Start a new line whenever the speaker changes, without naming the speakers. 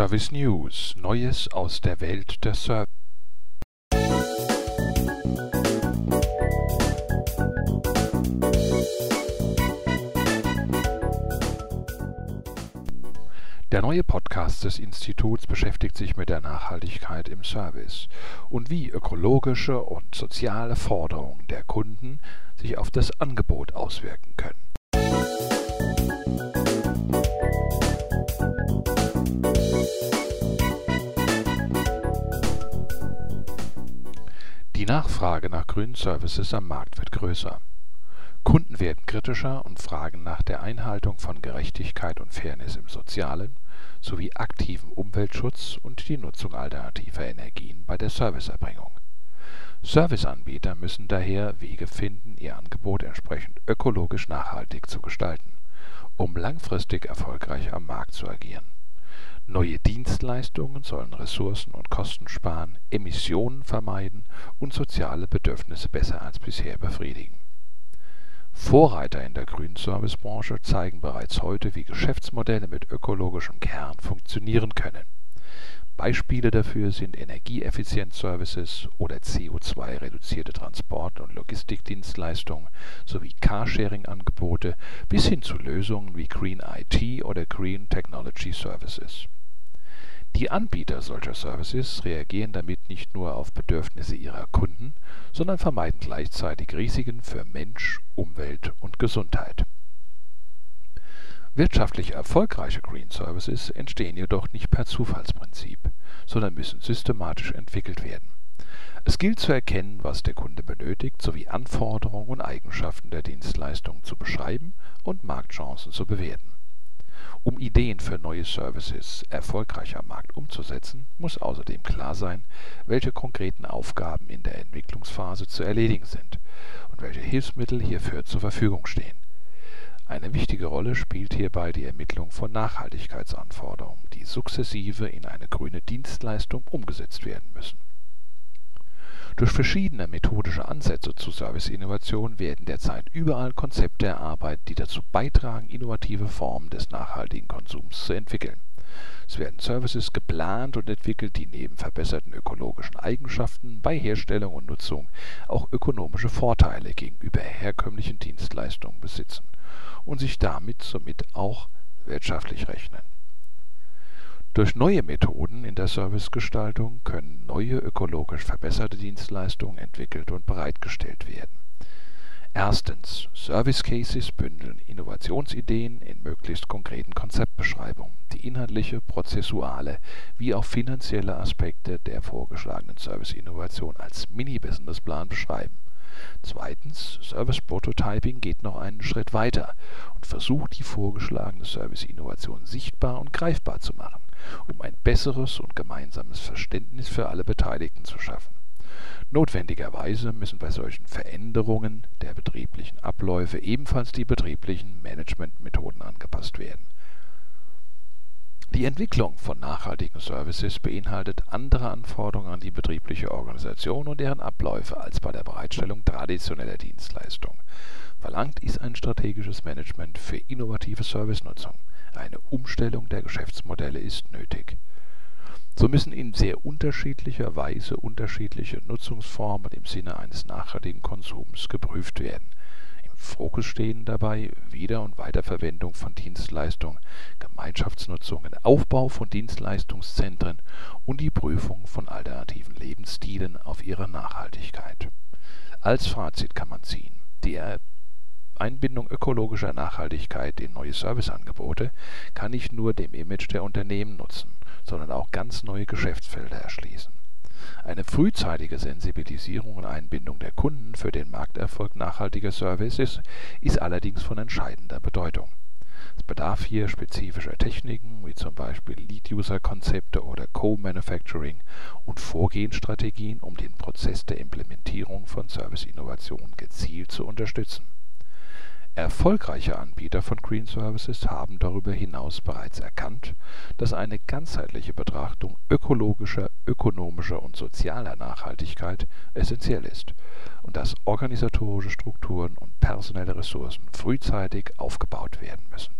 Service News Neues aus der Welt der Service. Der neue Podcast des Instituts beschäftigt sich mit der Nachhaltigkeit im Service und wie ökologische und soziale Forderungen der Kunden sich auf das Angebot auswirken können. Nachfrage nach grünen Services am Markt wird größer. Kunden werden kritischer und fragen nach der Einhaltung von Gerechtigkeit und Fairness im sozialen sowie aktivem Umweltschutz und die Nutzung alternativer Energien bei der Serviceerbringung. Serviceanbieter müssen daher Wege finden, ihr Angebot entsprechend ökologisch nachhaltig zu gestalten, um langfristig erfolgreich am Markt zu agieren Neue Dienstleistungen sollen Ressourcen und Kosten sparen, Emissionen vermeiden und soziale Bedürfnisse besser als bisher befriedigen. Vorreiter in der grünen Servicebranche zeigen bereits heute, wie Geschäftsmodelle mit ökologischem Kern funktionieren können. Beispiele dafür sind Energieeffizienz-Services oder CO2-reduzierte Transport- und Logistikdienstleistungen sowie Carsharing-Angebote bis hin zu Lösungen wie Green IT oder Green Technology Services die Anbieter solcher Services reagieren damit nicht nur auf Bedürfnisse ihrer Kunden, sondern vermeiden gleichzeitig Risiken für Mensch, Umwelt und Gesundheit. Wirtschaftlich erfolgreiche Green Services entstehen jedoch nicht per Zufallsprinzip, sondern müssen systematisch entwickelt werden. Es gilt zu erkennen, was der Kunde benötigt, sowie Anforderungen und Eigenschaften der Dienstleistung zu beschreiben und Marktchancen zu bewerten um Ideen für neue Services erfolgreich am Markt umzusetzen, muss außerdem klar sein, welche konkreten Aufgaben in der Entwicklungsphase zu erledigen sind und welche Hilfsmittel hierfür zur Verfügung stehen. Eine wichtige Rolle spielt hierbei die Ermittlung von Nachhaltigkeitsanforderungen, die sukzessive in eine grüne Dienstleistung umgesetzt werden müssen durch verschiedene methodische Ansätze zu Serviceinnovation werden derzeit überall Konzepte erarbeitet, die dazu beitragen, innovative Formen des nachhaltigen Konsums zu entwickeln. Es werden Services geplant und entwickelt, die neben verbesserten ökologischen Eigenschaften bei Herstellung und Nutzung auch ökonomische Vorteile gegenüber herkömmlichen Dienstleistungen besitzen und sich damit somit auch wirtschaftlich rechnen durch neue Methoden in der Servicegestaltung können neue ökologisch verbesserte Dienstleistungen entwickelt und bereitgestellt werden. Erstens Service Cases bündeln Innovationsideen in möglichst konkreten Konzeptbeschreibungen, die inhaltliche, prozessuale wie auch finanzielle Aspekte der vorgeschlagenen Serviceinnovation als Mini-Businessplan beschreiben Zweitens, Service Prototyping geht noch einen Schritt weiter und versucht die vorgeschlagene Serviceinnovation sichtbar und greifbar zu machen, um ein besseres und gemeinsames Verständnis für alle Beteiligten zu schaffen. Notwendigerweise müssen bei solchen Veränderungen der betrieblichen Abläufe ebenfalls die betrieblichen Managementmethoden angepasst werden die Entwicklung von nachhaltigen Services beinhaltet andere Anforderungen an die betriebliche Organisation und deren Abläufe als bei der Bereitstellung traditioneller Dienstleistungen. Verlangt ist ein strategisches Management für innovative Servicenutzung. Eine Umstellung der Geschäftsmodelle ist nötig. So müssen in sehr unterschiedlicher Weise unterschiedliche Nutzungsformen im Sinne eines nachhaltigen Konsums geprüft werden Fokus stehen dabei Wieder- und Weiterverwendung von Dienstleistungen, Gemeinschaftsnutzungen, Aufbau von Dienstleistungszentren und die Prüfung von alternativen Lebensstilen auf ihre Nachhaltigkeit. Als Fazit kann man ziehen: Die Einbindung ökologischer Nachhaltigkeit in neue Serviceangebote kann nicht nur dem Image der Unternehmen nutzen, sondern auch ganz neue Geschäftsfelder erschließen eine frühzeitige Sensibilisierung und Einbindung der Kunden für den Markterfolg nachhaltiger Services ist allerdings von entscheidender Bedeutung. Es bedarf hier spezifischer Techniken wie zum Beispiel Lead-User-Konzepte oder Co-Manufacturing und Vorgehensstrategien, um den Prozess der Implementierung von Serviceinnovationen gezielt zu unterstützen Erfolgreiche Anbieter von Green Services haben darüber hinaus bereits erkannt, dass eine ganzheitliche Betrachtung ökologischer, ökonomischer und sozialer Nachhaltigkeit essentiell ist und dass organisatorische Strukturen und personelle Ressourcen frühzeitig aufgebaut werden müssen